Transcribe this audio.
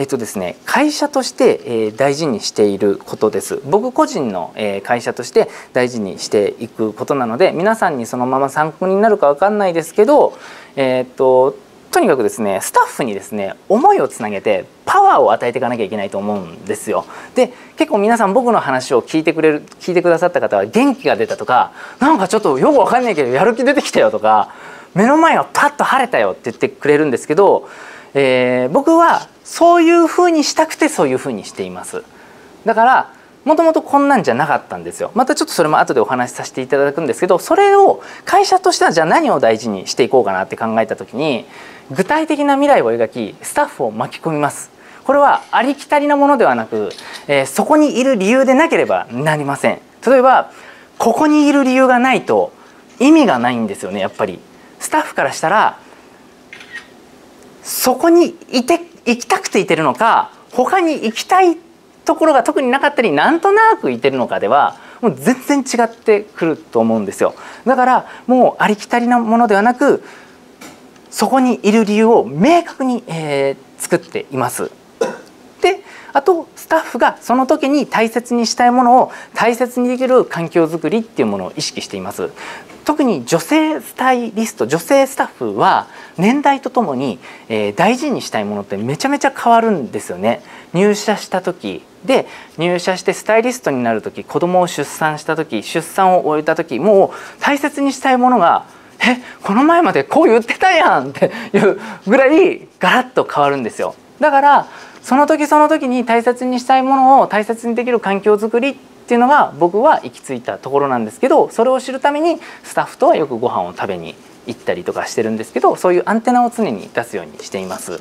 えっとですね、会社として、えー、大事にしていることです僕個人の、えー、会社として大事にしていくことなので皆さんにそのまま参考になるか分かんないですけど、えー、っととにかくですねスタッフにですね思いをつなげてパワーを与えていかなきゃいけないと思うんですよ。で結構皆さん僕の話を聞いてくれる聞いてくださった方は元気が出たとかなんかちょっとよくわかんないけどやる気出てきたよとか目の前がパッと晴れたよって言ってくれるんですけど、えー、僕はそういうふうにしたくてそういうふうにしています。だからもともとこんなんじゃなかったんですよ。またちょっとそれも後でお話しさせていただくんですけどそれを会社としてはじゃあ何を大事にしていこうかなって考えた時に具体的な未来を描きスタッフを巻き込みます。これはありきたりなものではなく、えー、そこにいる理由でなければなりません。例えばここにいる理由がないと意味がないんですよねやっぱり。スタッフからしたらそこにいて行きたくていてるのか他に行きたいところが特になかったりなんとなくいてるのかではもう全然違ってくると思うんですよだからもうありきたりなものではなくそこにいる理由を明確に、えー、作っています。であとスタッフがその時に大切にしたいものを大切にできる環境づくりっていうものを意識しています。特に女性スタイリスト女性スタッフは年代とともに、えー、大事にしたいものってめちゃめちゃ変わるんですよね。入社した時で入社してスタイリストになる時子供を出産した時出産を終えた時もう大切にしたいものがえこの前までこう言ってたやんっていうぐらいガラッと変わるんですよだからその時その時に大切にしたいものを大切にできる環境づくりっていうのが僕は行き着いたところなんですけどそれを知るためにスタッフとはよくご飯を食べに行ったりとかしてるんですけどそういうアンテナを常に出すようにしています。